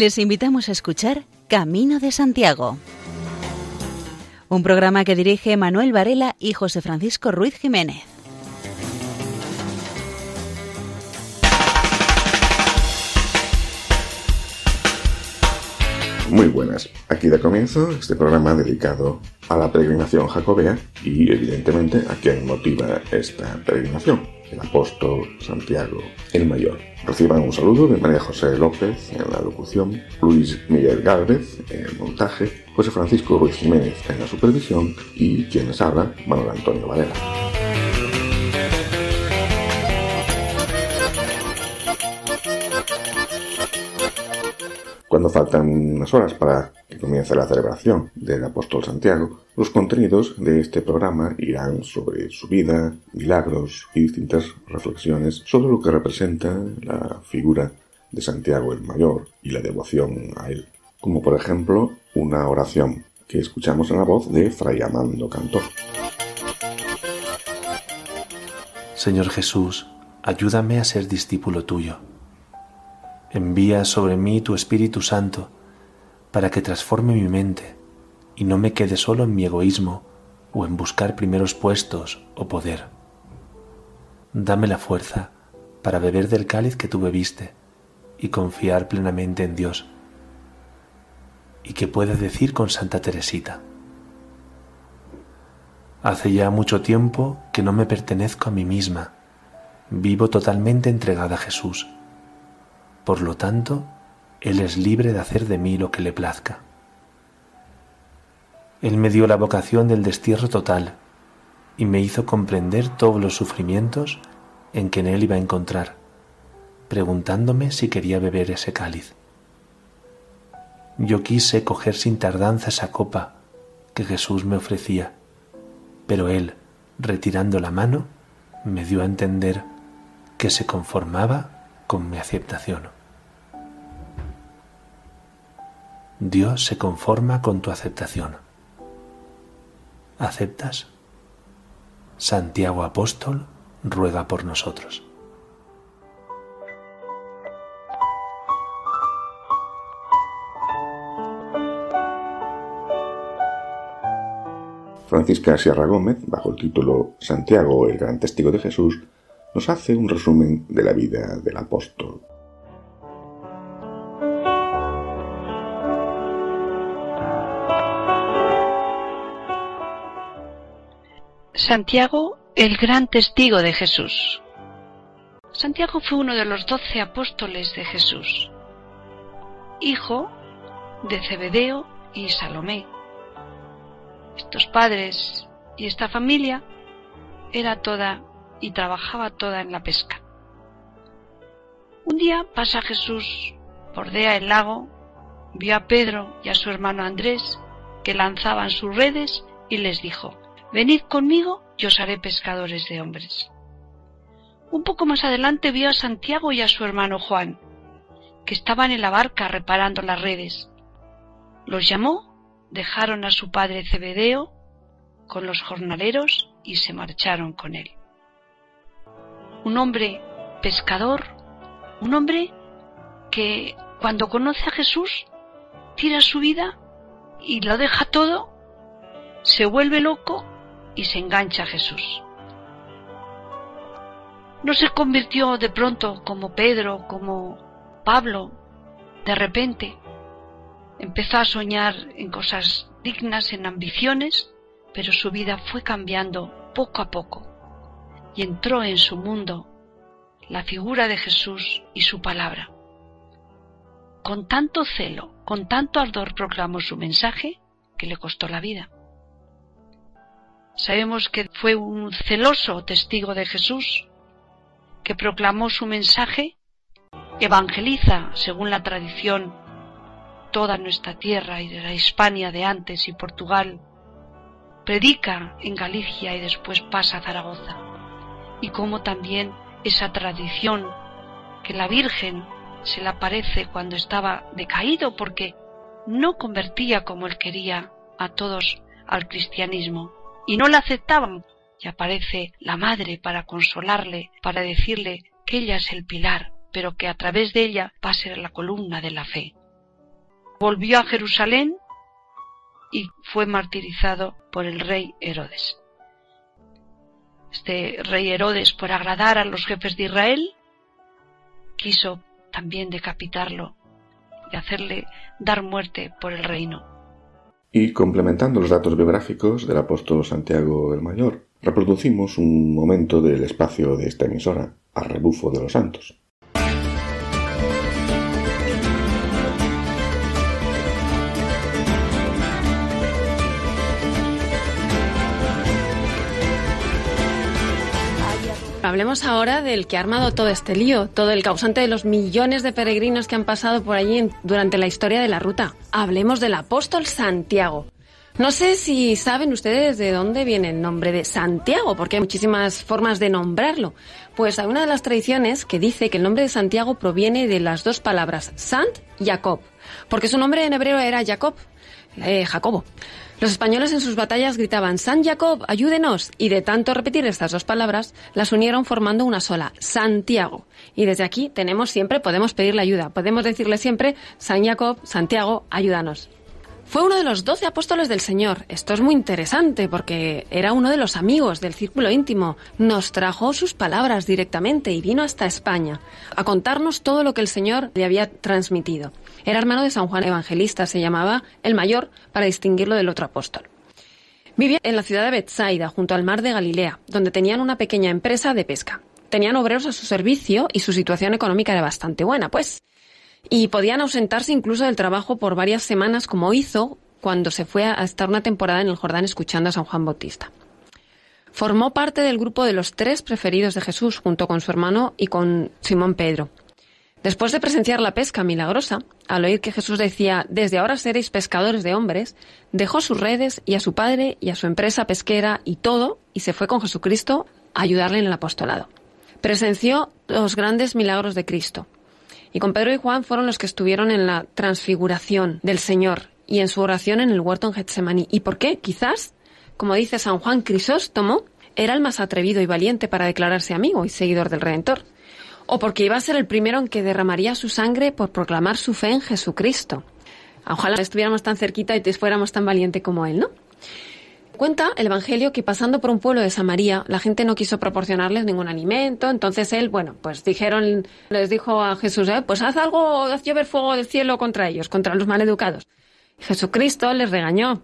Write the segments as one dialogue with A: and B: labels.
A: Les invitamos a escuchar Camino de Santiago, un programa que dirige Manuel Varela y José Francisco Ruiz Jiménez.
B: Muy buenas, aquí da comienzo este programa dedicado a la peregrinación jacobea y evidentemente a quien motiva esta peregrinación, el apóstol Santiago el Mayor. Reciban un saludo de María José López en la locución, Luis Miguel Gálvez en el montaje, José Francisco Ruiz Jiménez en la supervisión y quienes habla, Manuel Antonio Varela. Cuando faltan unas horas para que comience la celebración del apóstol Santiago, los contenidos de este programa irán sobre su vida, milagros y distintas reflexiones sobre lo que representa la figura de Santiago el Mayor y la devoción a él, como por ejemplo una oración que escuchamos en la voz de Fray Amando Cantor.
C: Señor Jesús, ayúdame a ser discípulo tuyo Envía sobre mí tu Espíritu Santo para que transforme mi mente y no me quede solo en mi egoísmo o en buscar primeros puestos o poder. Dame la fuerza para beber del cáliz que tú bebiste y confiar plenamente en Dios. Y que pueda decir con Santa Teresita, Hace ya mucho tiempo que no me pertenezco a mí misma, vivo totalmente entregada a Jesús por lo tanto, Él es libre de hacer de mí lo que le plazca. Él me dio la vocación del destierro total y me hizo comprender todos los sufrimientos en que en Él iba a encontrar, preguntándome si quería beber ese cáliz. Yo quise coger sin tardanza esa copa que Jesús me ofrecía, pero Él, retirando la mano, me dio a entender que se conformaba con mi aceptación. Dios se conforma con tu aceptación. ¿Aceptas? Santiago Apóstol ruega por nosotros.
B: Francisca Sierra Gómez, bajo el título Santiago, el gran testigo de Jesús, nos hace un resumen de la vida del apóstol.
D: Santiago, el gran testigo de Jesús. Santiago fue uno de los doce apóstoles de Jesús, hijo de Zebedeo y Salomé. Estos padres y esta familia era toda y trabajaba toda en la pesca. Un día pasa Jesús, bordea el lago, vio a Pedro y a su hermano Andrés que lanzaban sus redes y les dijo, Venid conmigo y os haré pescadores de hombres. Un poco más adelante vio a Santiago y a su hermano Juan, que estaban en la barca reparando las redes. Los llamó, dejaron a su padre Cebedeo con los jornaleros y se marcharon con él. Un hombre pescador, un hombre que cuando conoce a Jesús tira su vida y lo deja todo, se vuelve loco y se engancha a Jesús. No se convirtió de pronto como Pedro, como Pablo, de repente. Empezó a soñar en cosas dignas, en ambiciones, pero su vida fue cambiando poco a poco y entró en su mundo la figura de Jesús y su palabra. Con tanto celo, con tanto ardor proclamó su mensaje que le costó la vida. Sabemos que fue un celoso testigo de Jesús, que proclamó su mensaje, evangeliza, según la tradición, toda nuestra tierra y de la Hispania de antes y Portugal, predica en Galicia y después pasa a Zaragoza, y como también esa tradición que la Virgen se le aparece cuando estaba decaído porque no convertía como él quería a todos al cristianismo, y no la aceptaban. Y aparece la madre para consolarle, para decirle que ella es el pilar, pero que a través de ella va a ser la columna de la fe. volvió a Jerusalén y fue martirizado por el rey Herodes. Este rey Herodes, por agradar a los jefes de Israel, quiso también decapitarlo y hacerle dar muerte por el reino.
B: Y complementando los datos biográficos del apóstol Santiago el Mayor, reproducimos un momento del espacio de esta emisora, a rebufo de los santos.
E: Hablemos ahora del que ha armado todo este lío, todo el causante de los millones de peregrinos que han pasado por allí durante la historia de la ruta. Hablemos del apóstol Santiago. No sé si saben ustedes de dónde viene el nombre de Santiago, porque hay muchísimas formas de nombrarlo. Pues hay una de las tradiciones que dice que el nombre de Santiago proviene de las dos palabras Sant y Jacob, porque su nombre en hebreo era Jacob, eh, Jacobo. Los españoles en sus batallas gritaban San Jacob, ayúdenos, y de tanto repetir estas dos palabras, las unieron formando una sola, Santiago. Y desde aquí tenemos siempre, podemos pedirle ayuda, podemos decirle siempre, San Jacob, Santiago, ayúdanos. Fue uno de los doce apóstoles del Señor. Esto es muy interesante porque era uno de los amigos del círculo íntimo. Nos trajo sus palabras directamente y vino hasta España a contarnos todo lo que el Señor le había transmitido. Era hermano de San Juan Evangelista, se llamaba el mayor para distinguirlo del otro apóstol. Vivía en la ciudad de Bethsaida, junto al mar de Galilea, donde tenían una pequeña empresa de pesca. Tenían obreros a su servicio y su situación económica era bastante buena, pues y podían ausentarse incluso del trabajo por varias semanas, como hizo cuando se fue a estar una temporada en el Jordán escuchando a San Juan Bautista. Formó parte del grupo de los tres preferidos de Jesús junto con su hermano y con Simón Pedro. Después de presenciar la pesca milagrosa, al oír que Jesús decía, desde ahora seréis pescadores de hombres, dejó sus redes y a su padre y a su empresa pesquera y todo, y se fue con Jesucristo a ayudarle en el apostolado. Presenció los grandes milagros de Cristo, y con Pedro y Juan fueron los que estuvieron en la transfiguración del Señor y en su oración en el huerto en Getsemaní. ¿Y por qué? Quizás, como dice San Juan Crisóstomo, era el más atrevido y valiente para declararse amigo y seguidor del Redentor. O porque iba a ser el primero en que derramaría su sangre por proclamar su fe en Jesucristo. Ojalá estuviéramos tan cerquita y fuéramos tan valiente como él, ¿no? Cuenta el Evangelio que pasando por un pueblo de Samaria, la gente no quiso proporcionarles ningún alimento, entonces él, bueno, pues dijeron, les dijo a Jesús, eh, pues haz algo, haz llover fuego del cielo contra ellos, contra los maleducados. Jesucristo les regañó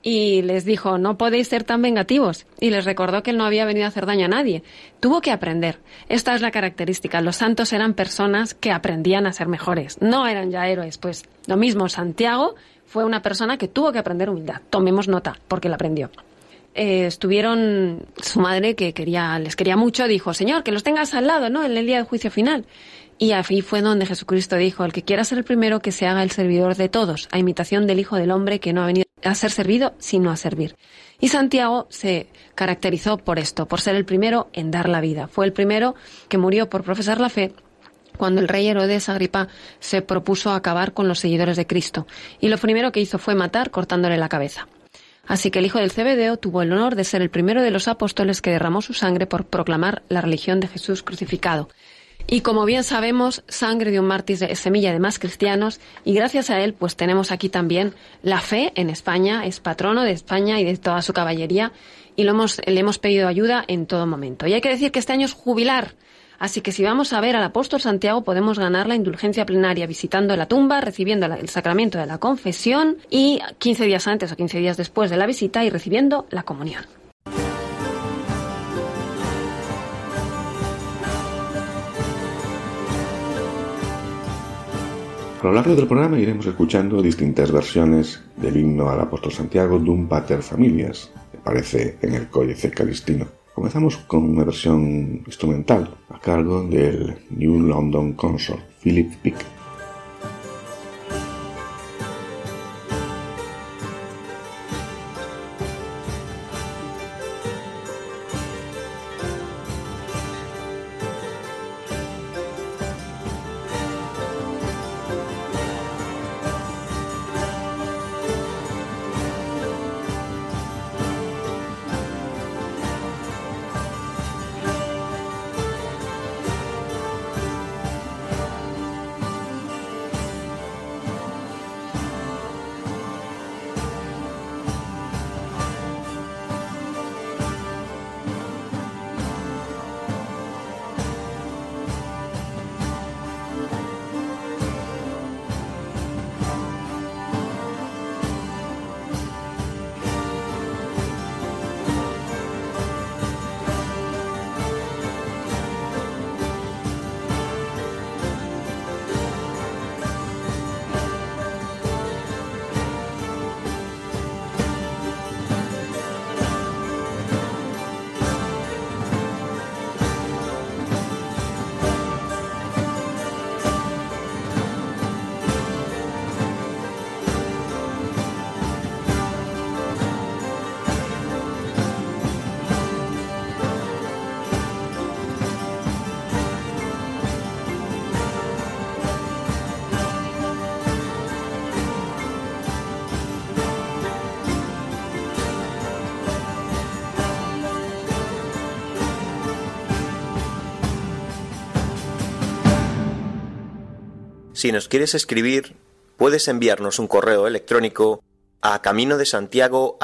E: y les dijo, no podéis ser tan vengativos. Y les recordó que él no había venido a hacer daño a nadie. Tuvo que aprender. Esta es la característica. Los santos eran personas que aprendían a ser mejores. No eran ya héroes. Pues lo mismo Santiago fue una persona que tuvo que aprender humildad. Tomemos nota, porque la aprendió. Eh, estuvieron su madre que quería les quería mucho dijo señor que los tengas al lado no en el día del juicio final y ahí fue donde Jesucristo dijo el que quiera ser el primero que se haga el servidor de todos a imitación del hijo del hombre que no ha venido a ser servido sino a servir y Santiago se caracterizó por esto por ser el primero en dar la vida fue el primero que murió por profesar la fe cuando el rey Herodes Agripa se propuso acabar con los seguidores de Cristo, y lo primero que hizo fue matar cortándole la cabeza. Así que el hijo del Cebedeo tuvo el honor de ser el primero de los apóstoles que derramó su sangre por proclamar la religión de Jesús crucificado. Y como bien sabemos, sangre de un mártir es semilla de más cristianos y gracias a él pues tenemos aquí también la fe en España, es patrono de España y de toda su caballería y lo hemos, le hemos pedido ayuda en todo momento. Y hay que decir que este año es jubilar Así que si vamos a ver al apóstol Santiago podemos ganar la indulgencia plenaria visitando la tumba, recibiendo el sacramento de la confesión y 15 días antes o 15 días después de la visita y recibiendo la comunión.
B: A lo largo del programa iremos escuchando distintas versiones del himno al apóstol Santiago Dum Pater Familias, que aparece en el Códice Calistino. Comenzamos con una versión instrumental a cargo del New London Consort, Philip Pick.
F: Si nos quieres escribir, puedes enviarnos un correo electrónico a camino de Santiago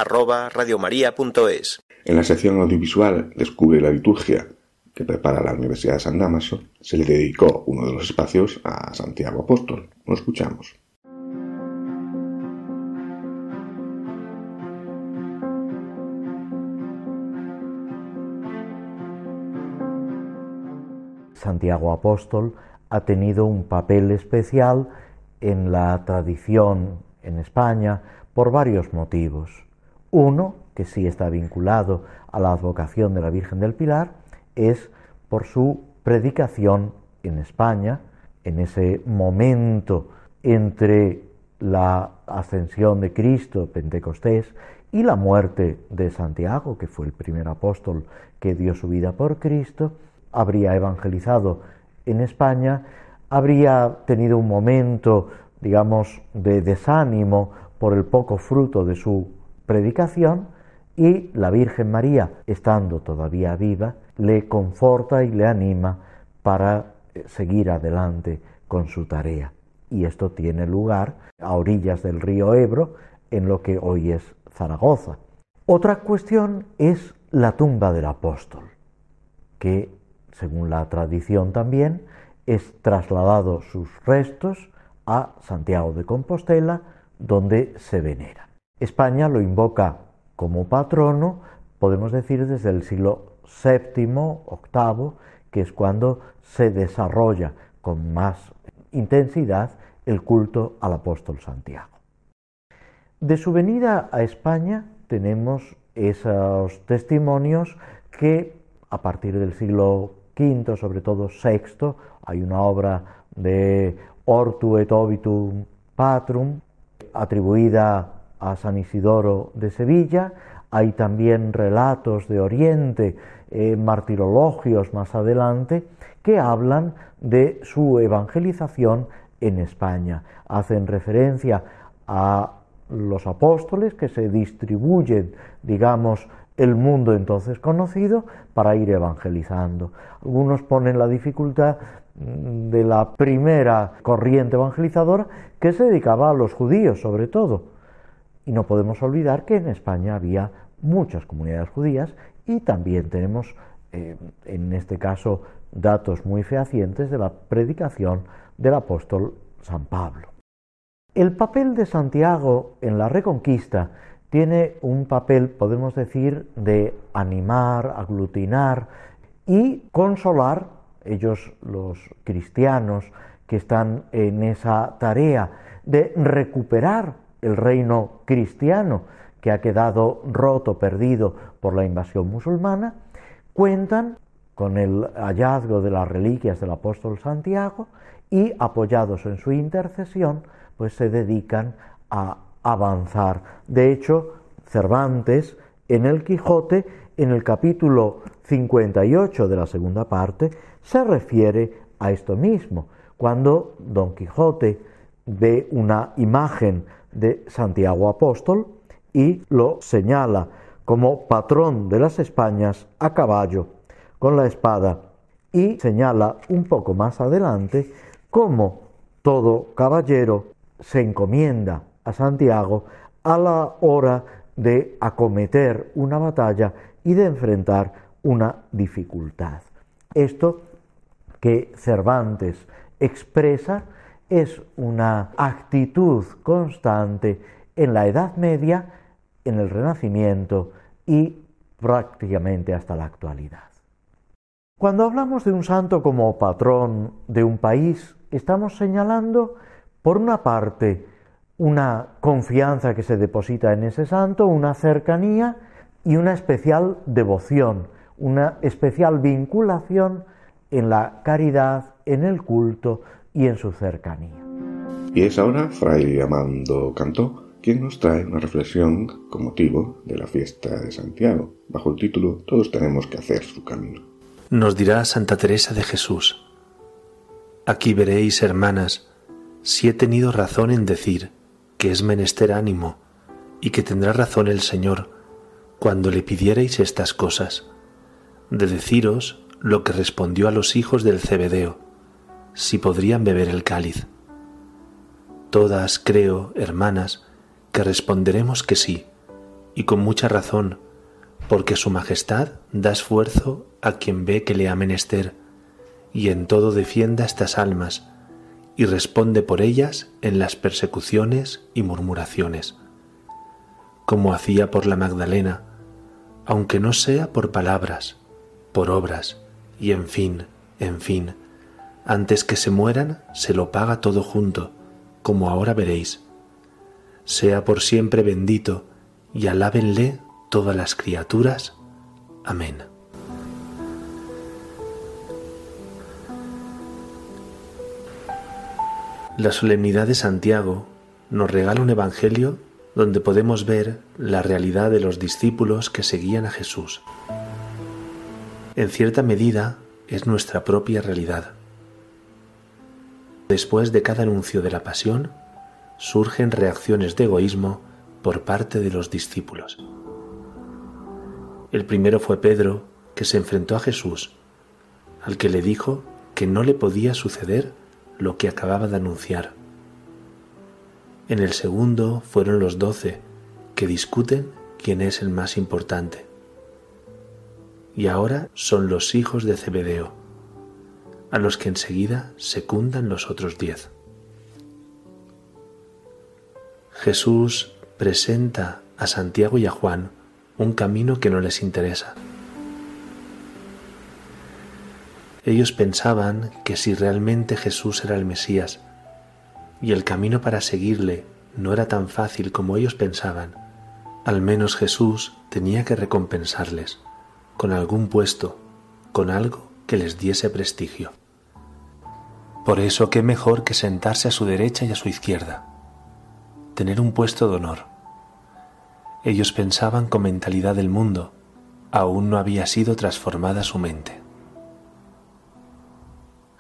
B: En la sección audiovisual Descubre la liturgia que prepara la Universidad de San Damaso, se le dedicó uno de los espacios a Santiago Apóstol. Lo escuchamos.
G: Santiago Apóstol ha tenido un papel especial en la tradición en España por varios motivos. Uno, que sí está vinculado a la advocación de la Virgen del Pilar, es por su predicación en España, en ese momento entre la ascensión de Cristo, Pentecostés, y la muerte de Santiago, que fue el primer apóstol que dio su vida por Cristo, habría evangelizado en España, habría tenido un momento, digamos, de desánimo por el poco fruto de su predicación, y la Virgen María, estando todavía viva, le conforta y le anima para eh, seguir adelante con su tarea. Y esto tiene lugar a orillas del río Ebro, en lo que hoy es Zaragoza. Otra cuestión es la tumba del apóstol, que, según la tradición también, es trasladado sus restos a Santiago de Compostela, donde se venera. España lo invoca como patrono, podemos decir desde el siglo VII, VIII, que es cuando se desarrolla con más intensidad el culto al apóstol Santiago. De su venida a España tenemos esos testimonios que a partir del siglo Sobre todo VI, hay una obra de Ortu et Obitum Patrum atribuida a San Isidoro de Sevilla, hay también relatos de Oriente, eh, martirologios más adelante, que hablan de su evangelización en España. Hacen referencia a los apóstoles que se distribuyen, digamos, el mundo entonces conocido para ir evangelizando. Algunos ponen la dificultad mm, de la primera corriente evangelizadora que se dedicaba a los judíos sobre todo y no podemos olvidar que en España había muchas comunidades judías y también tenemos, eh, en este caso, datos muy fehacientes de la predicación del apóstol San Pablo. El papel de Santiago en la reconquista tiene un papel, podemos decir, de animar, aglutinar y consolar, ellos los cristianos que están en esa tarea de recuperar el reino cristiano que ha quedado roto, perdido por la invasión musulmana, cuentan con el hallazgo de las reliquias del apóstol Santiago y apoyados en su intercesión, pues se dedican a avanzar. De hecho, Cervantes en el Quijote, en el capítulo 58 de la segunda parte, se refiere a esto mismo, cuando Don Quijote ve una imagen de Santiago Apóstol y lo señala como patrón de las Españas a caballo con la espada y señala un poco más adelante cómo todo caballero se encomienda a Santiago a la hora de acometer una batalla y de enfrentar una dificultad. Esto que Cervantes expresa es una actitud constante en la Edad Media, en el Renacimiento y prácticamente hasta la actualidad. Cuando hablamos de un santo como patrón de un país, estamos señalando, por una parte, una confianza que se deposita en ese santo, una cercanía y una especial devoción, una especial vinculación en la caridad, en el culto, y en su cercanía.
B: Y es ahora Fray Amando Cantó quien nos trae una reflexión con motivo de la fiesta de Santiago, bajo el título Todos tenemos que hacer su camino.
C: Nos dirá Santa Teresa de Jesús, Aquí veréis, hermanas, si he tenido razón en decir que es menester ánimo y que tendrá razón el Señor cuando le pidierais estas cosas, de deciros lo que respondió a los hijos del Cebedeo si podrían beber el cáliz. Todas, creo, hermanas, que responderemos que sí, y con mucha razón, porque Su Majestad da esfuerzo a quien ve que le ha menester, y en todo defienda estas almas, y responde por ellas en las persecuciones y murmuraciones, como hacía por la Magdalena, aunque no sea por palabras, por obras, y en fin, en fin, antes que se mueran se lo paga todo junto, como ahora veréis. Sea por siempre bendito, y alábenle todas las criaturas. Amén. La solemnidad de Santiago nos regala un Evangelio donde podemos ver la realidad de los discípulos que seguían a Jesús. En cierta medida es nuestra propia realidad. Después de cada anuncio de la pasión, surgen reacciones de egoísmo por parte de los discípulos. El primero fue Pedro, que se enfrentó a Jesús, al que le dijo que no le podía suceder lo que acababa de anunciar. En el segundo fueron los doce, que discuten quién es el más importante. Y ahora son los hijos de Zebedeo, a los que enseguida secundan los otros diez. Jesús presenta a Santiago y a Juan un camino que no les interesa. Ellos pensaban que si realmente Jesús era el Mesías y el camino para seguirle no era tan fácil como ellos pensaban, al menos Jesús tenía que recompensarles con algún puesto, con algo que les diese prestigio. Por eso qué mejor que sentarse a su derecha y a su izquierda, tener un puesto de honor. Ellos pensaban con mentalidad del mundo, aún no había sido transformada su mente.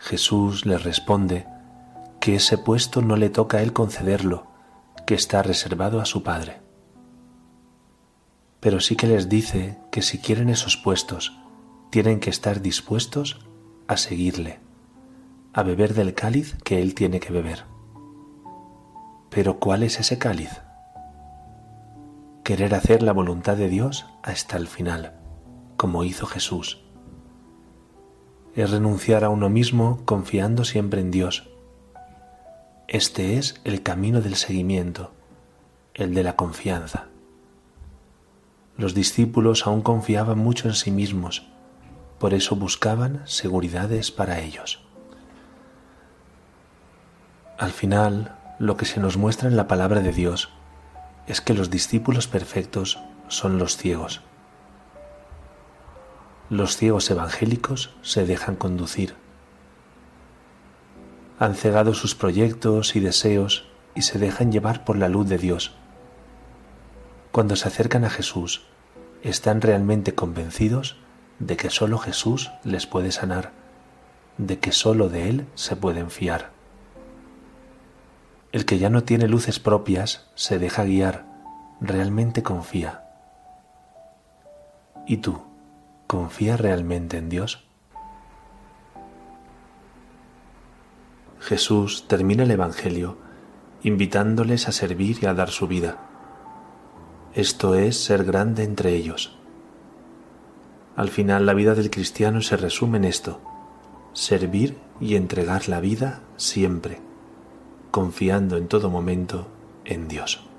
C: Jesús les responde que ese puesto no le toca a él concederlo, que está reservado a su Padre. Pero sí que les dice que si quieren esos puestos, tienen que estar dispuestos a seguirle a beber del cáliz que Él tiene que beber. Pero ¿cuál es ese cáliz? Querer hacer la voluntad de Dios hasta el final, como hizo Jesús. Es renunciar a uno mismo confiando siempre en Dios. Este es el camino del seguimiento, el de la confianza. Los discípulos aún confiaban mucho en sí mismos, por eso buscaban seguridades para ellos. Al final, lo que se nos muestra en la palabra de Dios es que los discípulos perfectos son los ciegos. Los ciegos evangélicos se dejan conducir. Han cegado sus proyectos y deseos y se dejan llevar por la luz de Dios. Cuando se acercan a Jesús, están realmente convencidos de que sólo Jesús les puede sanar, de que sólo de Él se pueden fiar. El que ya no tiene luces propias se deja guiar, realmente confía. ¿Y tú, confías realmente en Dios? Jesús termina el Evangelio invitándoles a servir y a dar su vida. Esto es ser grande entre ellos. Al final la vida del cristiano se resume en esto, servir y entregar la vida siempre confiando en todo momento en Dios.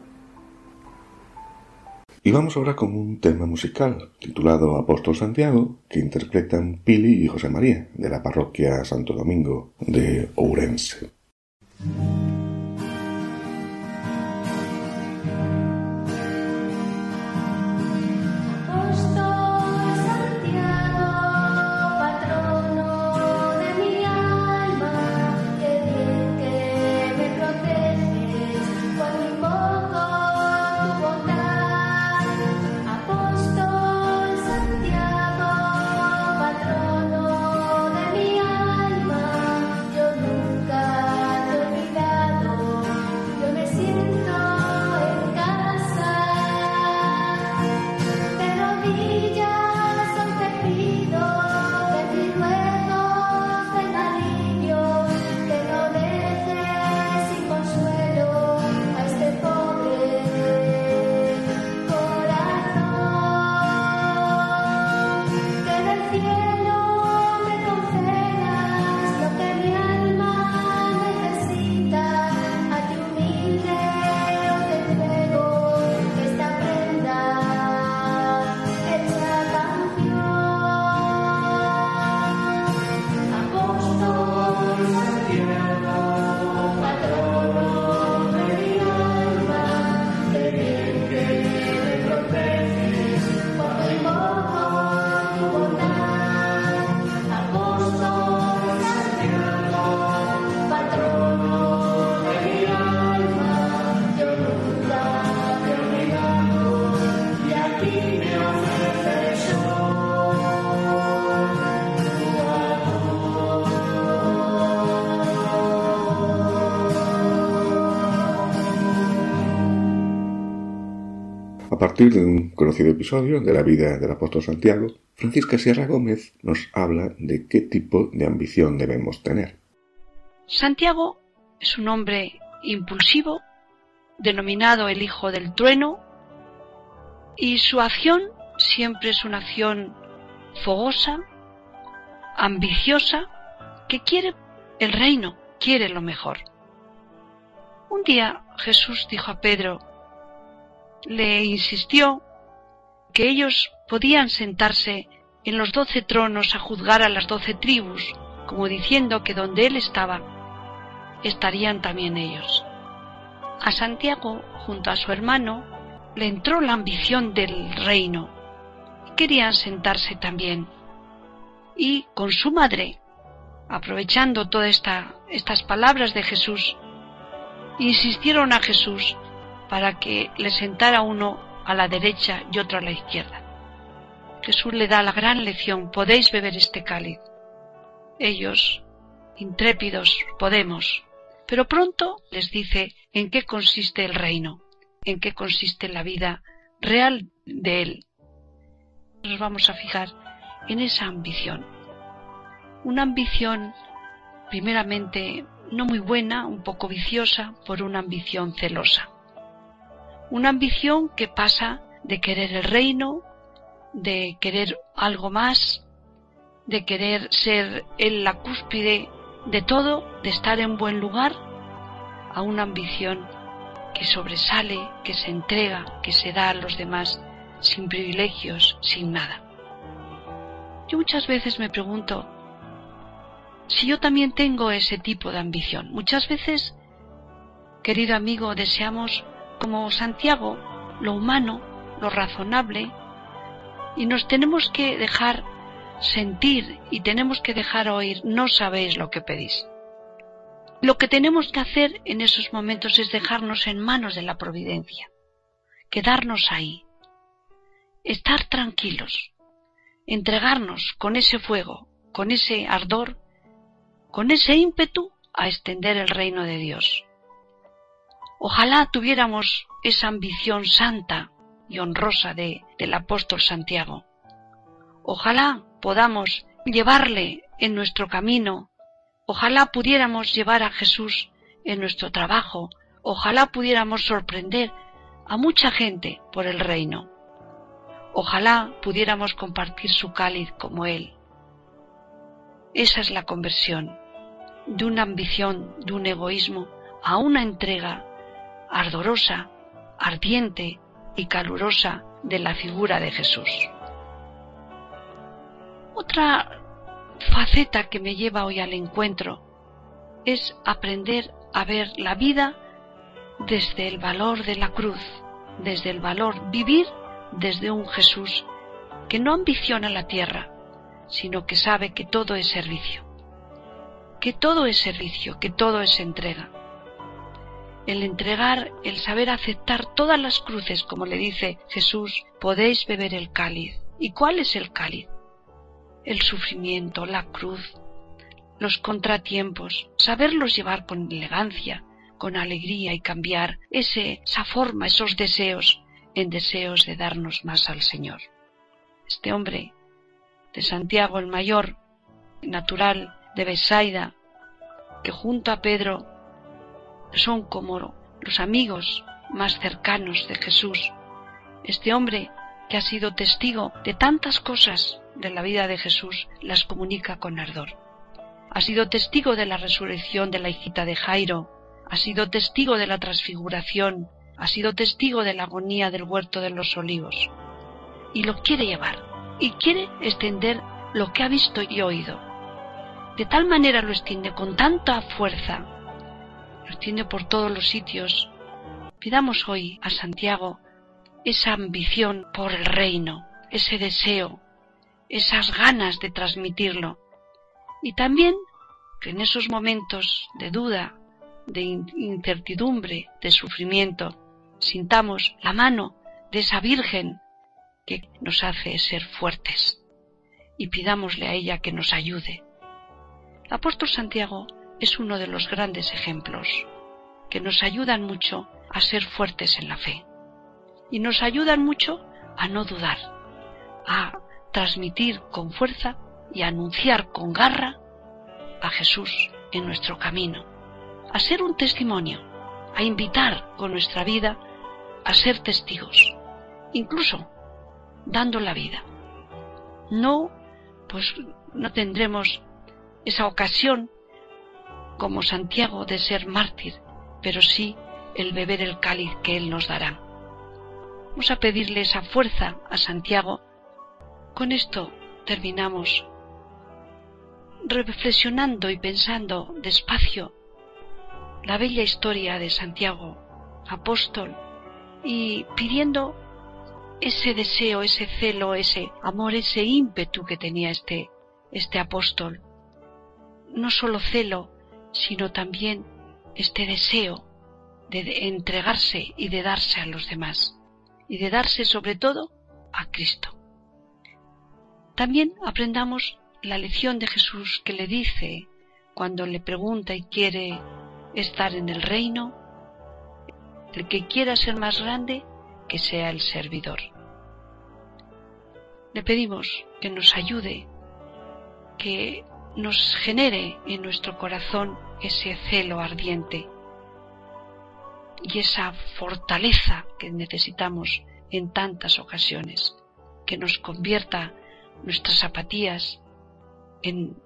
B: Y vamos ahora con un tema musical titulado Apóstol Santiago que interpretan Pili y José María de la parroquia Santo Domingo de Ourense.
H: De
B: un conocido episodio de la vida del apóstol Santiago, Francisca Sierra Gómez nos habla de qué tipo de ambición debemos tener.
D: Santiago es un hombre impulsivo, denominado el hijo del trueno, y su acción siempre es una acción fogosa, ambiciosa, que quiere el reino, quiere lo mejor. Un día Jesús dijo a Pedro, le insistió que ellos podían sentarse en los doce tronos a juzgar a las doce tribus, como diciendo que donde él estaba, estarían también ellos. A Santiago, junto a su hermano, le entró la ambición del reino. Querían sentarse también. Y con su madre, aprovechando todas estas palabras de Jesús, insistieron a Jesús para que le sentara uno a la derecha y otro a la izquierda. Jesús le da la gran lección, podéis beber este cáliz. Ellos, intrépidos, podemos, pero pronto les dice en qué consiste el reino, en qué consiste la vida real de él. Nos vamos a fijar en esa ambición. Una ambición primeramente no muy buena, un poco viciosa, por una ambición celosa. Una ambición que pasa de querer el reino, de querer algo más, de querer ser en la cúspide de todo, de estar en buen lugar, a una ambición que sobresale, que se entrega, que se da a los demás sin privilegios, sin nada. Yo muchas veces me pregunto, si yo también tengo ese tipo de ambición. Muchas veces, querido amigo, deseamos, como Santiago, lo humano, lo razonable, y nos tenemos que dejar sentir y tenemos que dejar oír, no sabéis lo que pedís. Lo que tenemos que hacer en esos momentos es dejarnos en manos de la providencia, quedarnos ahí, estar tranquilos, entregarnos con ese fuego, con ese ardor con ese ímpetu a extender el reino de Dios. Ojalá tuviéramos esa ambición santa y honrosa de, del apóstol Santiago. Ojalá podamos llevarle en nuestro camino, ojalá pudiéramos llevar a Jesús en nuestro trabajo, ojalá pudiéramos sorprender a mucha gente por el reino. Ojalá pudiéramos compartir su cáliz como Él. Esa es la conversión de una ambición, de un egoísmo, a una entrega ardorosa, ardiente y calurosa de la figura de Jesús. Otra faceta que me lleva hoy al encuentro es aprender a ver la vida desde el valor de la cruz, desde el valor vivir desde un Jesús que no ambiciona la tierra, sino que sabe que todo es servicio que todo es servicio, que todo es entrega. El entregar, el saber aceptar todas las cruces, como le dice Jesús, podéis beber el cáliz. ¿Y cuál es el cáliz? El sufrimiento, la cruz, los contratiempos, saberlos llevar con elegancia, con alegría y cambiar ese, esa forma, esos deseos, en deseos de darnos más al Señor. Este hombre de Santiago el Mayor, natural de Besaida, que junto a Pedro son como los amigos más cercanos de Jesús. Este hombre que ha sido testigo de tantas cosas de la vida de Jesús, las comunica con ardor. Ha sido testigo de la resurrección de la hijita de Jairo, ha sido testigo de la transfiguración, ha sido testigo de la agonía del huerto de los olivos. Y lo quiere llevar, y quiere extender lo que ha visto y oído de tal manera lo extiende con tanta fuerza, por todos los sitios. Pidamos hoy a Santiago esa ambición por el reino, ese deseo, esas ganas de transmitirlo. Y también que en esos momentos de duda, de incertidumbre, de sufrimiento, sintamos la mano de esa Virgen que nos hace ser fuertes y pidámosle a ella que nos ayude apóstol Santiago es uno de los grandes ejemplos que nos ayudan mucho a ser fuertes en la fe. y nos ayudan mucho a no dudar, a transmitir con fuerza y a anunciar con garra a Jesús en nuestro camino, a ser un testimonio, a invitar con nuestra vida a ser testigos, incluso dando la vida. No, pues no tendremos esa ocasión como Santiago de ser mártir, pero sí el beber el cáliz que Él nos dará. Vamos a pedirle esa fuerza a Santiago. Con esto terminamos reflexionando y pensando despacio la bella historia de Santiago, apóstol, y pidiendo ese deseo, ese celo, ese amor, ese ímpetu que tenía este, este apóstol. No solo celo, sino también este deseo de entregarse y de darse a los demás, y de darse sobre todo a Cristo. También aprendamos la lección de Jesús que le dice cuando le pregunta y quiere estar en el reino, el que quiera ser más grande, que sea el servidor. Le pedimos que nos ayude, que nos genere en nuestro corazón ese celo ardiente y esa fortaleza que necesitamos en tantas ocasiones, que nos convierta nuestras apatías en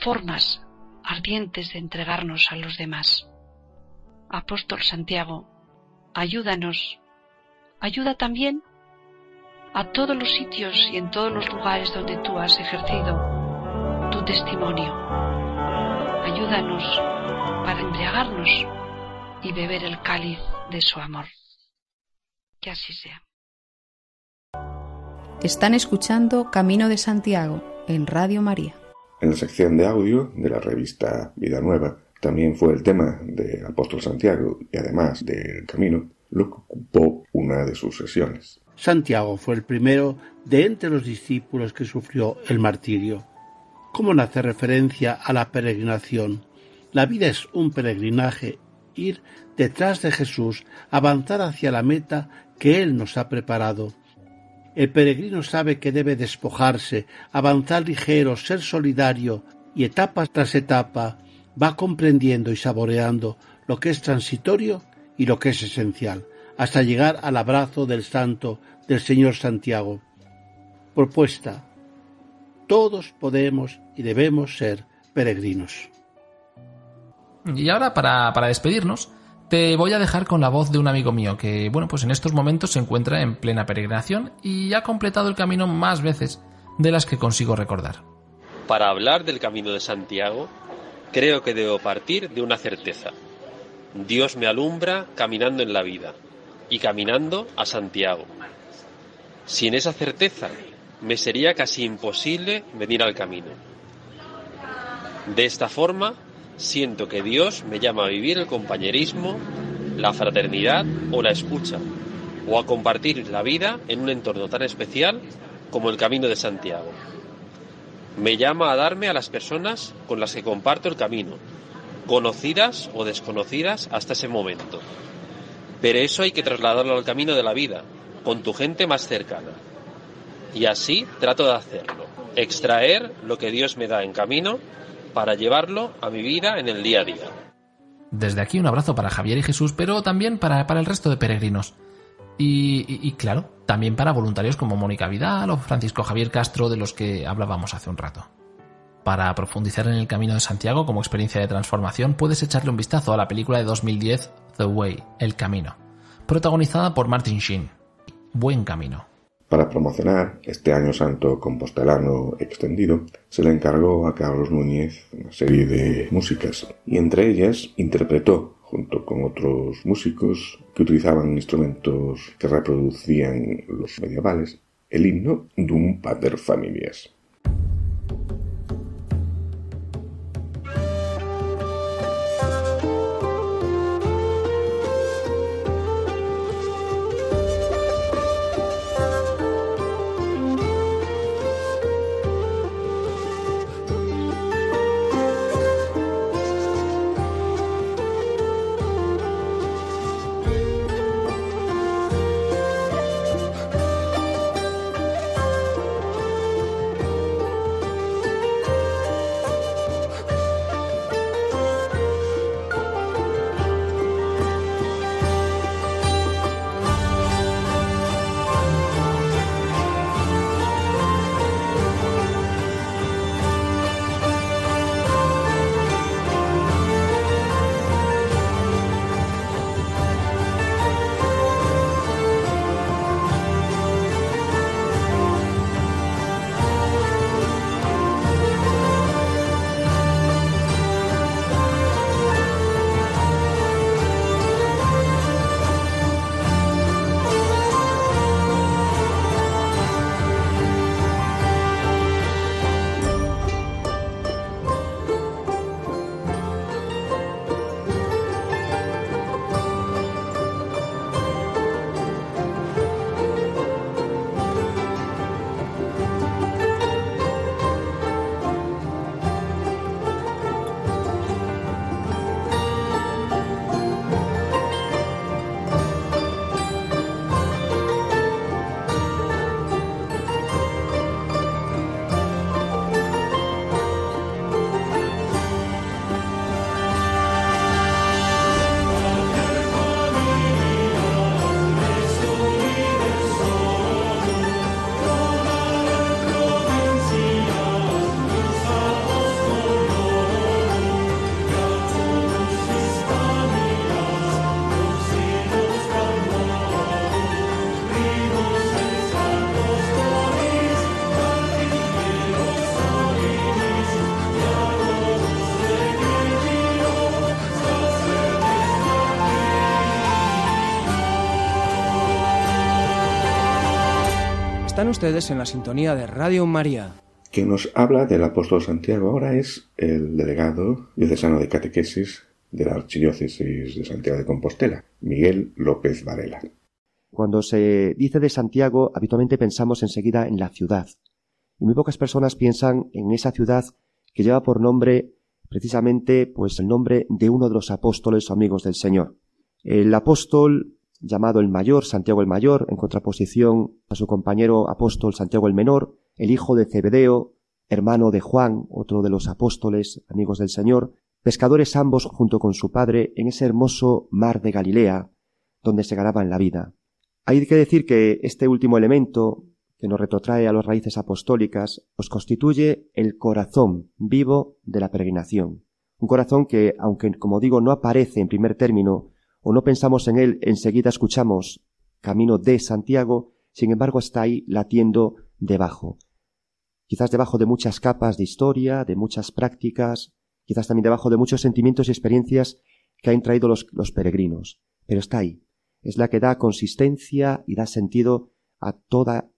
D: formas ardientes de entregarnos a los demás. Apóstol Santiago, ayúdanos, ayuda también a todos los sitios y en todos los lugares donde tú has ejercido tu testimonio. Ayúdanos para embriagarnos y beber el cáliz de su amor. Que así sea.
H: Están escuchando Camino de Santiago en Radio María.
B: En la sección de audio de la revista Vida Nueva también fue el tema del apóstol Santiago y además del camino lo que ocupó una de sus sesiones.
I: Santiago fue el primero de entre los discípulos que sufrió el martirio. ¿Cómo nace referencia a la peregrinación? La vida es un peregrinaje, ir detrás de Jesús, avanzar hacia la meta que Él nos ha preparado. El peregrino sabe que debe despojarse, avanzar ligero, ser solidario, y etapa tras etapa va comprendiendo y saboreando lo que es transitorio y lo que es esencial, hasta llegar al abrazo del santo del Señor Santiago. Propuesta. Todos podemos y debemos ser peregrinos.
J: Y ahora, para, para despedirnos, te voy a dejar con la voz de un amigo mío que, bueno, pues en estos momentos se encuentra en plena peregrinación y ha completado el camino más veces de las que consigo recordar.
K: Para hablar del camino de Santiago, creo que debo partir de una certeza. Dios me alumbra caminando en la vida y caminando a Santiago. Sin esa certeza, me sería casi imposible venir al camino. De esta forma, siento que Dios me llama a vivir el compañerismo, la fraternidad o la escucha, o a compartir la vida en un entorno tan especial como el Camino de Santiago. Me llama a darme a las personas con las que comparto el camino, conocidas o desconocidas hasta ese momento. Pero eso hay que trasladarlo al camino de la vida, con tu gente más cercana. Y así trato de hacerlo, extraer lo que Dios me da en camino para llevarlo a mi vida en el día a día.
J: Desde aquí un abrazo para Javier y Jesús, pero también para, para el resto de peregrinos. Y, y, claro, también para voluntarios como Mónica Vidal o Francisco Javier Castro, de los que hablábamos hace un rato. Para profundizar en el Camino de Santiago como experiencia de transformación, puedes echarle un vistazo a la película de 2010 The Way, El Camino, protagonizada por Martin Sheen. Buen camino.
B: Para promocionar este año santo compostelano extendido, se le encargó a Carlos Núñez una serie de músicas y entre ellas interpretó, junto con otros músicos que utilizaban instrumentos que reproducían los medievales, el himno Dum Pater Familias.
L: Están ustedes en la sintonía de Radio María.
B: Quien nos habla del apóstol Santiago ahora es el delegado diocesano de catequesis de la Archidiócesis de Santiago de Compostela, Miguel López Varela.
M: Cuando se dice de Santiago, habitualmente pensamos enseguida en la ciudad. Y muy pocas personas piensan en esa ciudad que lleva por nombre precisamente pues el nombre de uno de los apóstoles o amigos del Señor. El apóstol llamado el mayor, Santiago el mayor, en contraposición a su compañero apóstol Santiago el menor, el hijo de Zebedeo, hermano de Juan, otro de los apóstoles, amigos del Señor, pescadores ambos junto con su padre en ese hermoso mar de Galilea, donde se ganaban la vida. Hay que decir que este último elemento, que nos retrotrae a las raíces apostólicas, os constituye el corazón vivo de la peregrinación. Un corazón que, aunque como digo no aparece en primer término, o no pensamos en él, enseguida escuchamos camino de Santiago, sin embargo está ahí latiendo debajo. Quizás debajo de muchas capas de historia, de muchas prácticas, quizás también debajo de muchos sentimientos y experiencias que han traído los, peregrinos. Pero está ahí. Es la que da consistencia y da sentido a toda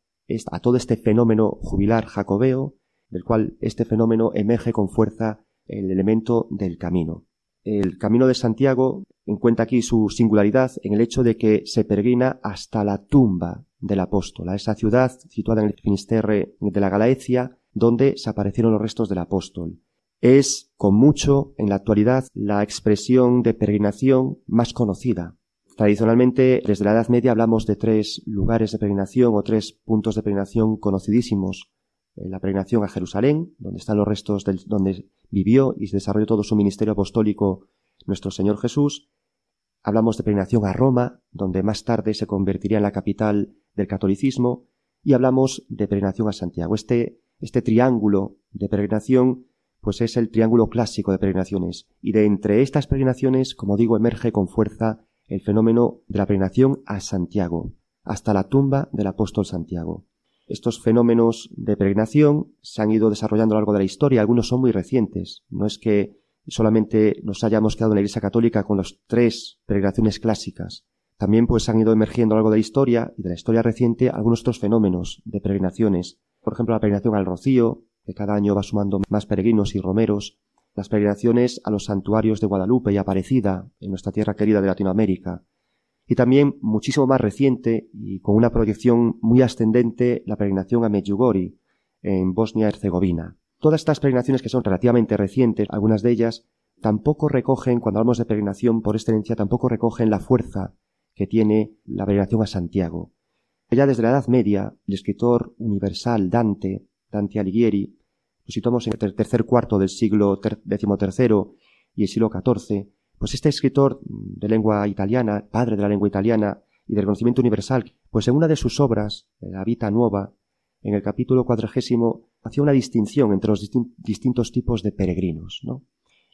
M: a todo este fenómeno jubilar jacobeo, del cual este fenómeno emerge con fuerza el elemento del camino. El camino de Santiago encuentra aquí su singularidad en el hecho de que se peregrina hasta la tumba del apóstol, a esa ciudad situada en el Finisterre de la Galaecia, donde se aparecieron los restos del apóstol. Es, con mucho, en la actualidad, la expresión de peregrinación más conocida. Tradicionalmente, desde la Edad Media hablamos de tres lugares de peregrinación o tres puntos de peregrinación conocidísimos. Eh, la peregrinación a Jerusalén, donde están los restos del, donde vivió y se desarrolló todo su ministerio apostólico nuestro Señor Jesús. Hablamos de peregrinación a Roma, donde más tarde se convertiría en la capital del catolicismo, y hablamos de peregrinación a Santiago. Este, este triángulo de peregrinación, pues es el triángulo clásico de peregrinaciones. Y de entre estas peregrinaciones, como digo, emerge con fuerza el fenómeno de la peregrinación a Santiago, hasta la tumba del apóstol Santiago. Estos fenómenos de peregrinación se han ido desarrollando a lo largo de la historia, algunos son muy recientes. No es que solamente nos hayamos quedado en la Iglesia Católica con las tres peregrinaciones clásicas. También pues han ido emergiendo a lo largo de la historia y de la historia reciente algunos otros fenómenos de peregrinaciones. Por ejemplo, la peregrinación al Rocío, que cada año va sumando más peregrinos y romeros, las peregrinaciones a los santuarios de Guadalupe y Aparecida, en nuestra tierra querida de Latinoamérica, y también muchísimo más reciente y con una proyección muy ascendente la peregrinación a Medjugorje en Bosnia-Herzegovina. Todas estas peregrinaciones que son relativamente recientes, algunas de ellas tampoco recogen, cuando hablamos de peregrinación por excelencia, tampoco recogen la fuerza que tiene la peregrinación a Santiago. Ya desde la Edad Media, el escritor universal Dante, Dante Alighieri, lo situamos en el tercer cuarto del siglo XIII y el siglo XIV, pues este escritor de lengua italiana, padre de la lengua italiana y del conocimiento universal, pues en una de sus obras, La Vita Nueva, en el capítulo cuadragésimo, hacía una distinción entre los distintos tipos de peregrinos, ¿no?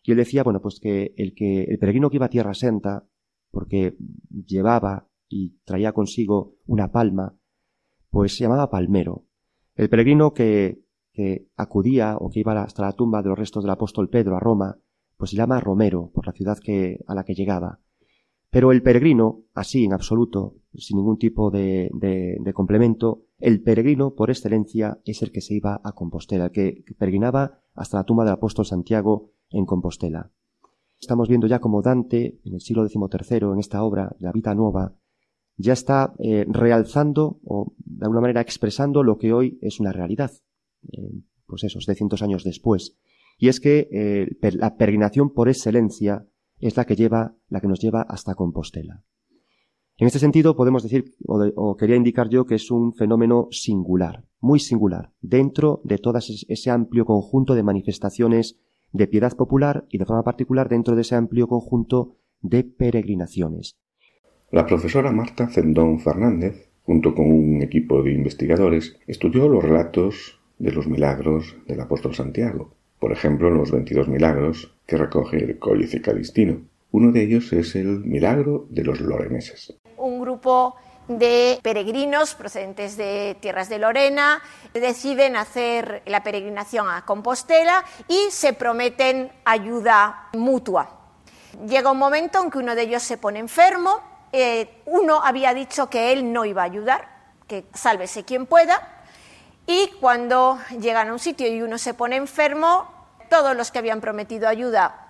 M: Y él decía, bueno, pues que el que el peregrino que iba a Tierra Santa, porque llevaba y traía consigo una palma, pues se llamaba palmero. El peregrino que, que acudía o que iba hasta la tumba de los restos del apóstol Pedro a Roma, pues se llama Romero, por la ciudad que, a la que llegaba. Pero el peregrino, así en absoluto, sin ningún tipo de, de, complemento, el peregrino por excelencia es el que se iba a Compostela, el que peregrinaba hasta la tumba del apóstol Santiago en Compostela. Estamos viendo ya como Dante, en el siglo XIII, en esta obra, La Vita Nueva, ya está eh, realzando o de alguna manera expresando lo que hoy es una realidad, eh, pues de cientos años después y es que eh, la peregrinación por excelencia es la que lleva, la que nos lleva hasta Compostela. En este sentido, podemos decir, o, quería indicar yo, que es un fenómeno singular, muy singular, dentro de todo ese amplio conjunto de manifestaciones de piedad popular y de forma particular dentro de ese amplio conjunto de peregrinaciones.
B: La profesora Marta Zendón Fernández, junto con un equipo de investigadores, estudió los relatos de los milagros del apóstol Santiago por ejemplo, los 22 milagros que recoge el Códice Calistino. Uno de ellos es el milagro de los loreneses.
N: Un grupo de peregrinos procedentes de tierras de Lorena deciden hacer la peregrinación a Compostela y se prometen ayuda mutua. Llega un momento en que uno de ellos se pone enfermo, eh, uno había dicho que él no iba a ayudar, que sálvese quien pueda. Y cuando llegan a un sitio y uno se pone enfermo, todos los que habían prometido ayuda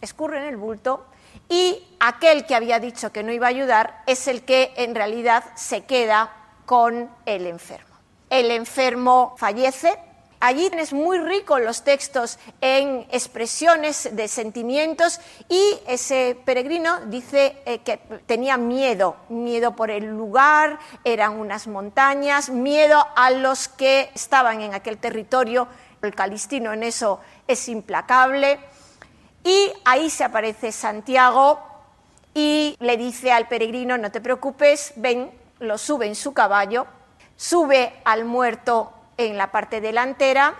N: escurren el bulto y aquel que había dicho que no iba a ayudar es el que en realidad se queda con el enfermo. El enfermo fallece. Allí es muy rico los textos en expresiones de sentimientos y ese peregrino dice eh, que tenía miedo, miedo por el lugar, eran unas montañas, miedo a los que estaban en aquel territorio. El calistino en eso es implacable. Y ahí se aparece Santiago y le dice al peregrino, no te preocupes, ven, lo sube en su caballo, sube al muerto en la parte delantera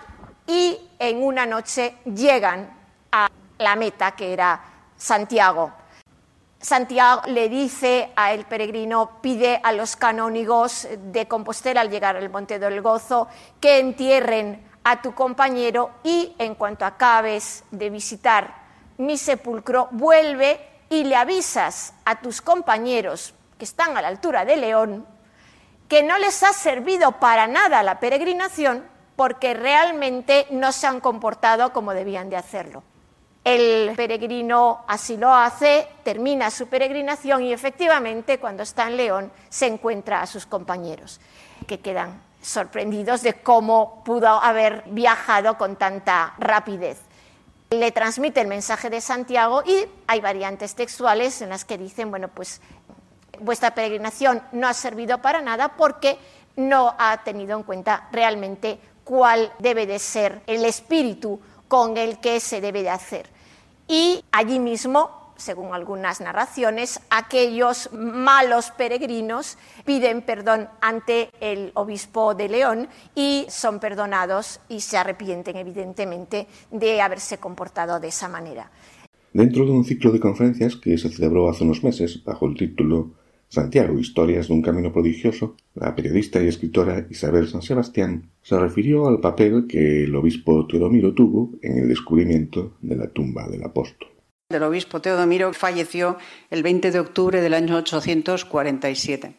N: y en una noche llegan a la meta que era Santiago. Santiago le dice al peregrino, pide a los canónigos de Compostela al llegar al Monte del Gozo que entierren a tu compañero y en cuanto acabes de visitar mi sepulcro, vuelve y le avisas a tus compañeros que están a la altura de León que no les ha servido para nada la peregrinación porque realmente no se han comportado como debían de hacerlo. El peregrino así lo hace, termina su peregrinación y efectivamente cuando está en León se encuentra a sus compañeros, que quedan sorprendidos de cómo pudo haber viajado con tanta rapidez le transmite el mensaje de Santiago y hay variantes textuales en las que dicen, bueno, pues vuestra peregrinación no ha servido para nada porque no ha tenido en cuenta realmente cuál debe de ser el espíritu con el que se debe de hacer. Y allí mismo según algunas narraciones, aquellos malos peregrinos piden perdón ante el obispo de León y son perdonados y se arrepienten evidentemente de haberse comportado de esa manera.
B: Dentro de un ciclo de conferencias que se celebró hace unos meses bajo el título Santiago, Historias de un Camino Prodigioso, la periodista y escritora Isabel San Sebastián se refirió al papel que el obispo Teodomiro tuvo en el descubrimiento de la tumba del apóstol.
O: El obispo Teodomiro falleció el 20 de octubre del año 847.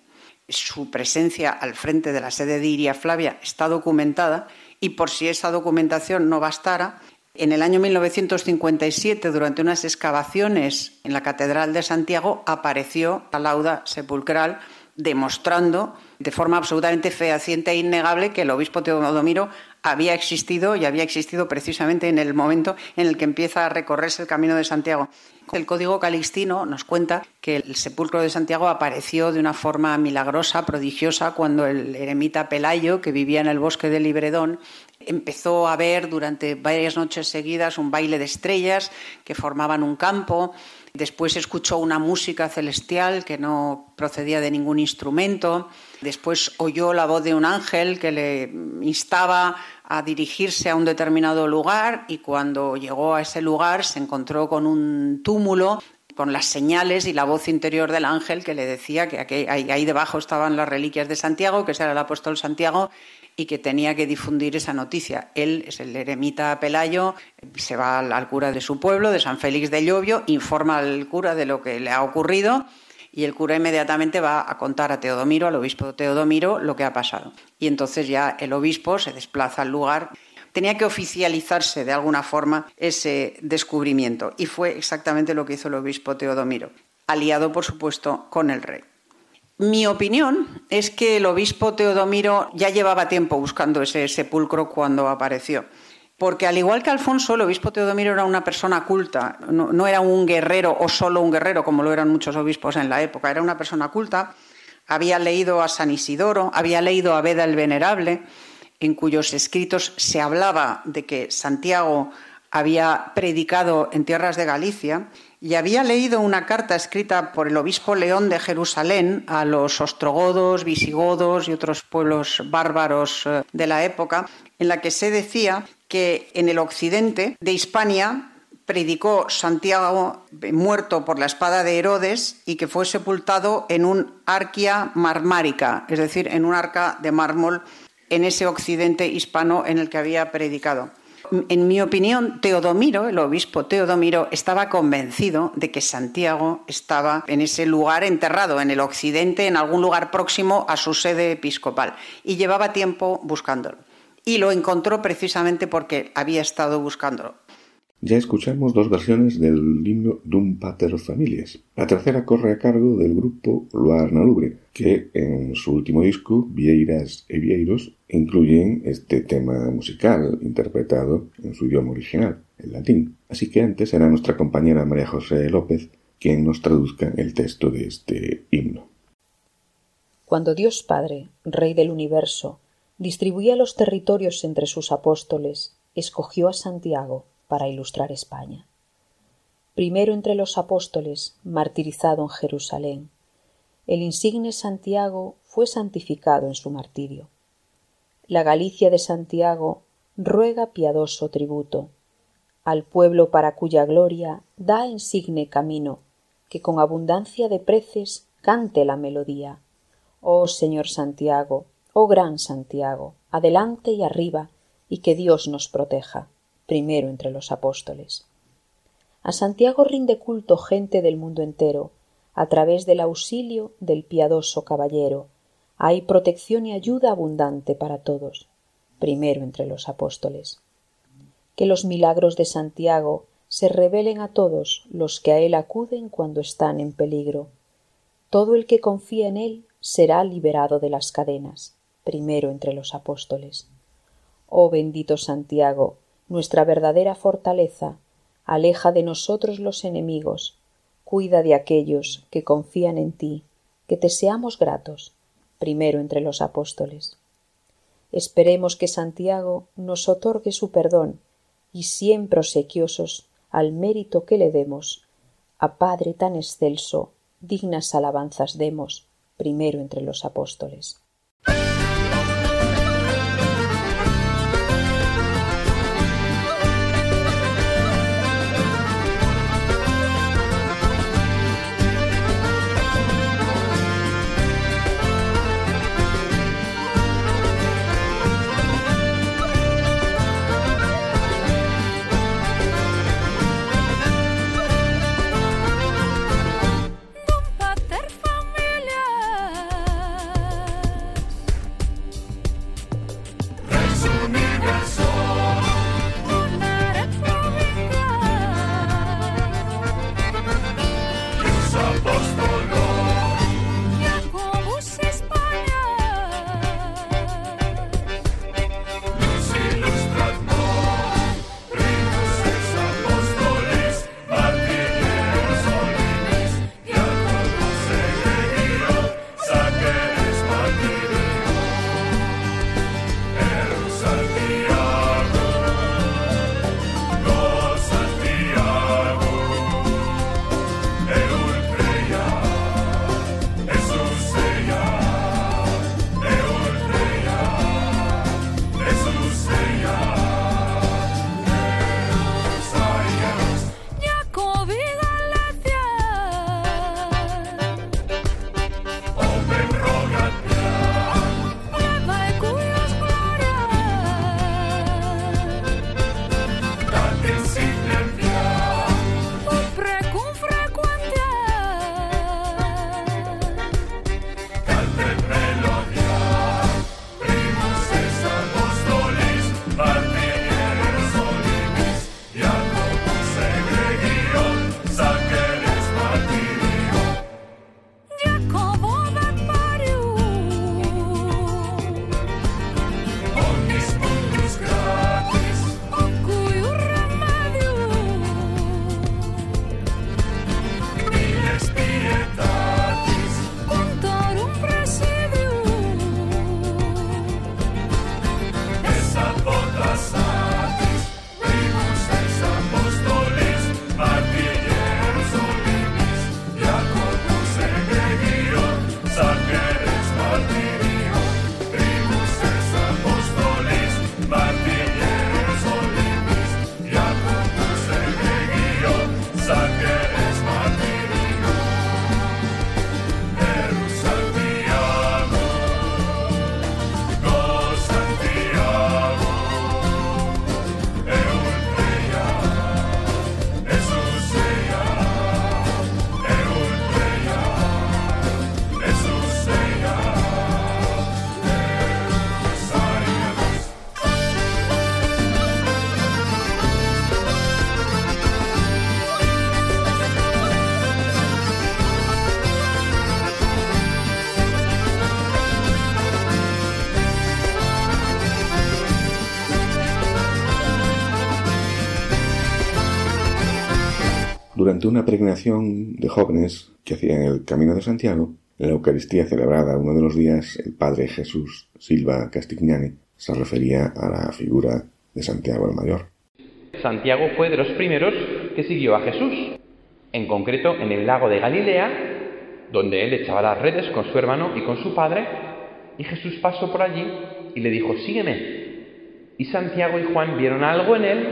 O: Su presencia al frente de la sede de Iria Flavia está documentada y por si esa documentación no bastara, en el año 1957, durante unas excavaciones en la Catedral de Santiago, apareció la lauda sepulcral demostrando de forma absolutamente fehaciente e innegable que el obispo Teodomiro había existido y había existido precisamente en el momento en el que empieza a recorrerse el camino de Santiago. El código calixtino nos cuenta que el sepulcro de Santiago apareció de una forma milagrosa, prodigiosa, cuando el eremita Pelayo, que vivía en el bosque de Libredón, empezó a ver durante varias noches seguidas un baile de estrellas que formaban un campo. Después escuchó una música celestial que no procedía de ningún instrumento. Después oyó la voz de un ángel que le instaba a dirigirse a un determinado lugar y cuando llegó a ese lugar se encontró con un túmulo con las señales y la voz interior del ángel que le decía que ahí, debajo estaban las reliquias de Santiago, que era el apóstol Santiago, y que tenía que difundir esa noticia. Él es el eremita Pelayo, se va al, cura de su pueblo, de San Félix de Llobio, informa al cura de lo que le ha ocurrido y el cura inmediatamente va a contar a Teodomiro, al obispo Teodomiro, lo que ha pasado. Y entonces ya el obispo se desplaza al lugar. Tenía que oficializarse de alguna forma ese descubrimiento y fue exactamente lo que hizo el obispo Teodomiro, aliado por supuesto con el rey. Mi opinión es que el obispo Teodomiro ya llevaba tiempo buscando ese sepulcro cuando apareció porque al igual que Alfonso, el obispo Teodomiro era una persona culta, no, era un guerrero o solo un guerrero, como lo eran muchos obispos en la época, era una persona culta, había leído a San Isidoro, había leído a Beda el Venerable, en cuyos escritos se hablaba de que Santiago había predicado en tierras de Galicia, y había leído una carta escrita por el obispo León de Jerusalén a los ostrogodos, visigodos y otros pueblos bárbaros eh, de la época, en la que se decía que en el occidente de Hispania predicó Santiago muerto por la espada de Herodes y que fue sepultado en un arquia marmárica, es decir, en un arca de mármol en ese occidente hispano en el que había predicado. En mi opinión, Teodomiro, el obispo Teodomiro, estaba convencido de que Santiago estaba en ese lugar enterrado, en el occidente, en algún lugar próximo a su sede episcopal, y llevaba tiempo buscándolo. Y lo encontró precisamente porque había estado buscándolo.
B: Ya escuchamos dos versiones del himno Dum Pater Familias. La tercera corre a cargo del grupo Loar Nalubre, que en su último disco, Vieiras e Vieiros, incluyen este tema musical interpretado en su idioma original, el latín. Así que antes será nuestra compañera María José López quien nos traduzca el texto de este himno.
P: Cuando Dios Padre, Rey del universo, distribuía los territorios entre sus apóstoles, escogió a Santiago, para ilustrar España. Primero entre los apóstoles, martirizado en Jerusalén, el insigne Santiago fue santificado en su martirio. La Galicia de Santiago ruega piadoso tributo al pueblo para cuya gloria da insigne camino, que con abundancia de preces cante la melodía. Oh Señor Santiago, oh gran Santiago, adelante y arriba, y que Dios nos proteja primero entre los apóstoles. A Santiago rinde culto gente del mundo entero, a través del auxilio del piadoso caballero, hay protección y ayuda abundante para todos, primero entre los apóstoles. Que los milagros de Santiago se revelen a todos los que a él acuden cuando están en peligro. Todo el que confía en él será liberado de las cadenas, primero entre los apóstoles. Oh bendito Santiago, nuestra verdadera fortaleza, aleja de nosotros los enemigos, cuida de aquellos que confían en ti, que te seamos gratos, primero entre los apóstoles. Esperemos que Santiago nos otorgue su perdón y siempre obsequiosos al mérito que le demos, a Padre tan excelso, dignas alabanzas demos, primero entre los apóstoles.
B: Durante una peregrinación de jóvenes que hacían el Camino de Santiago, en la Eucaristía celebrada uno de los días, el Padre Jesús Silva Castignani se refería a la figura de Santiago el Mayor.
Q: Santiago fue de los primeros que siguió a Jesús, en concreto en el lago de Galilea, donde él echaba las redes con su hermano y con su padre, y Jesús pasó por allí y le dijo, sígueme. Y Santiago y Juan vieron algo en él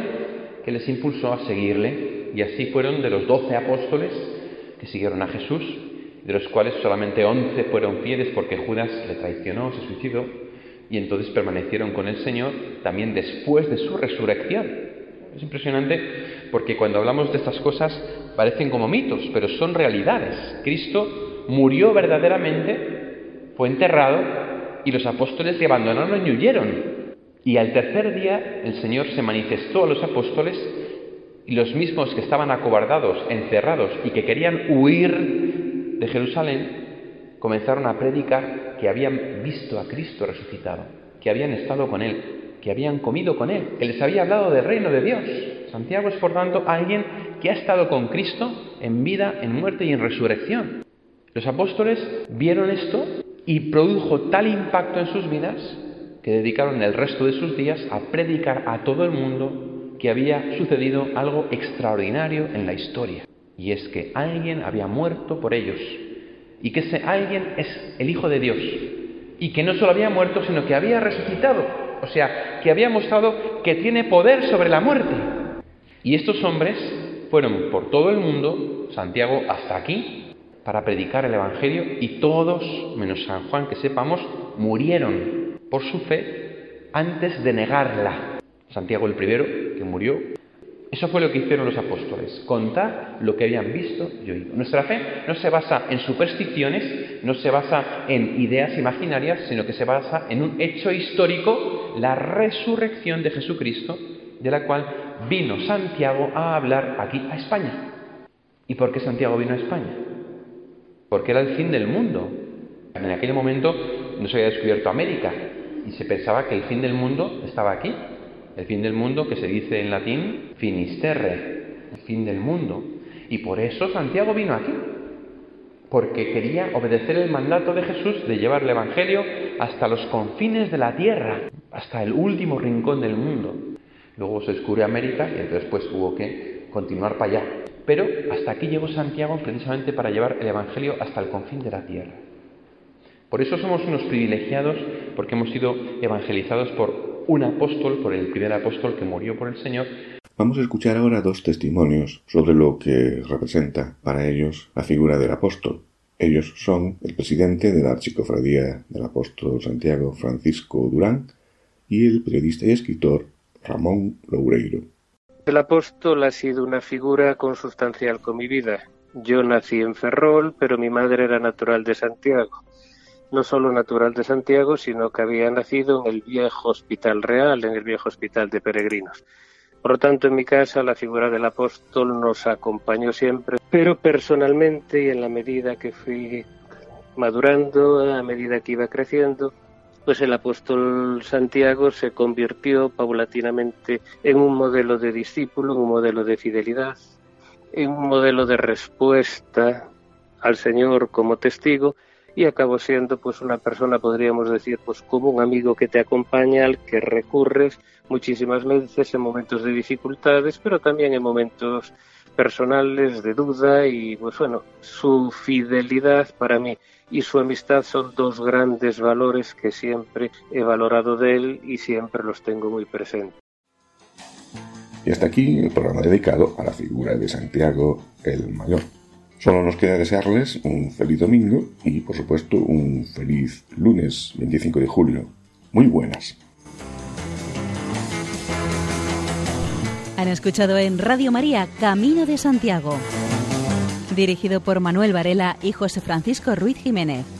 Q: que les impulsó a seguirle, y así fueron de los doce apóstoles que siguieron a Jesús, de los cuales solamente once fueron fieles porque Judas le traicionó, se suicidó, y entonces permanecieron con el Señor también después de su resurrección. Es impresionante porque cuando hablamos de estas cosas parecen como mitos, pero son realidades. Cristo murió verdaderamente, fue enterrado y los apóstoles le abandonaron y huyeron. Y al tercer día el Señor se manifestó a los apóstoles y los mismos que estaban acobardados, encerrados y que querían huir de Jerusalén, comenzaron a predicar que habían visto a Cristo resucitado, que habían estado con Él, que habían comido con Él, que les había hablado del reino de Dios. Santiago es, por tanto, alguien que ha estado con Cristo en vida, en muerte y en resurrección. Los apóstoles vieron esto y produjo tal impacto en sus vidas que dedicaron el resto de sus días a predicar a todo el mundo que había sucedido algo extraordinario en la historia. Y es que alguien había muerto por ellos. Y que ese alguien es el Hijo de Dios. Y que no solo había muerto, sino que había resucitado. O sea, que había mostrado que tiene poder sobre la muerte. Y estos hombres fueron por todo el mundo, Santiago hasta aquí, para predicar el Evangelio y todos, menos San Juan que sepamos, murieron por su fe antes de negarla. Santiago el primero, que murió. Eso fue lo que hicieron los apóstoles, contar lo que habían visto y oído. Nuestra fe no se basa en supersticiones, no se basa en ideas imaginarias, sino que se basa en un hecho histórico, la resurrección de Jesucristo, de la cual vino Santiago a hablar aquí a España. ¿Y por qué Santiago vino a España? Porque era el fin del mundo. En aquel momento no se había descubierto América, y se pensaba que el fin del mundo estaba aquí. El fin del mundo que se dice en latín finisterre, el fin del mundo. Y por eso Santiago vino aquí, porque quería obedecer el mandato de Jesús de llevar el Evangelio hasta los confines de la tierra, hasta el último rincón del mundo. Luego se descubre América y entonces pues hubo que continuar para allá. Pero hasta aquí llegó Santiago precisamente para llevar el Evangelio hasta el confín de la tierra. Por eso somos unos privilegiados porque hemos sido evangelizados por un apóstol, por el primer apóstol que murió por el Señor.
B: Vamos a escuchar ahora dos testimonios sobre lo que representa para ellos la figura del apóstol. Ellos son el presidente de la Archicofradía del Apóstol Santiago, Francisco Durán, y el periodista y escritor Ramón Loureiro.
R: El apóstol ha sido una figura consustancial con mi vida. Yo nací en Ferrol, pero mi madre era natural de Santiago no solo natural de Santiago, sino que había nacido en el viejo Hospital Real, en el viejo Hospital de Peregrinos. Por lo tanto, en mi casa la figura del apóstol nos acompañó siempre, pero personalmente y en la medida que fui madurando, a medida que iba creciendo, pues el apóstol Santiago se convirtió paulatinamente en un modelo de discípulo, un modelo de fidelidad, en un modelo de respuesta al Señor como testigo y acabo siendo pues una persona podríamos decir pues como un amigo que te acompaña al que recurres muchísimas veces en momentos de dificultades pero también en momentos personales de duda y pues bueno su fidelidad para mí y su amistad son dos grandes valores que siempre he valorado de él y siempre los tengo muy presentes.
B: Y hasta aquí el programa dedicado a la figura de Santiago el Mayor. Solo nos queda desearles un feliz domingo y, por supuesto, un feliz lunes 25 de julio. Muy buenas.
A: Han escuchado en Radio María Camino de Santiago, dirigido por Manuel Varela y José Francisco Ruiz Jiménez.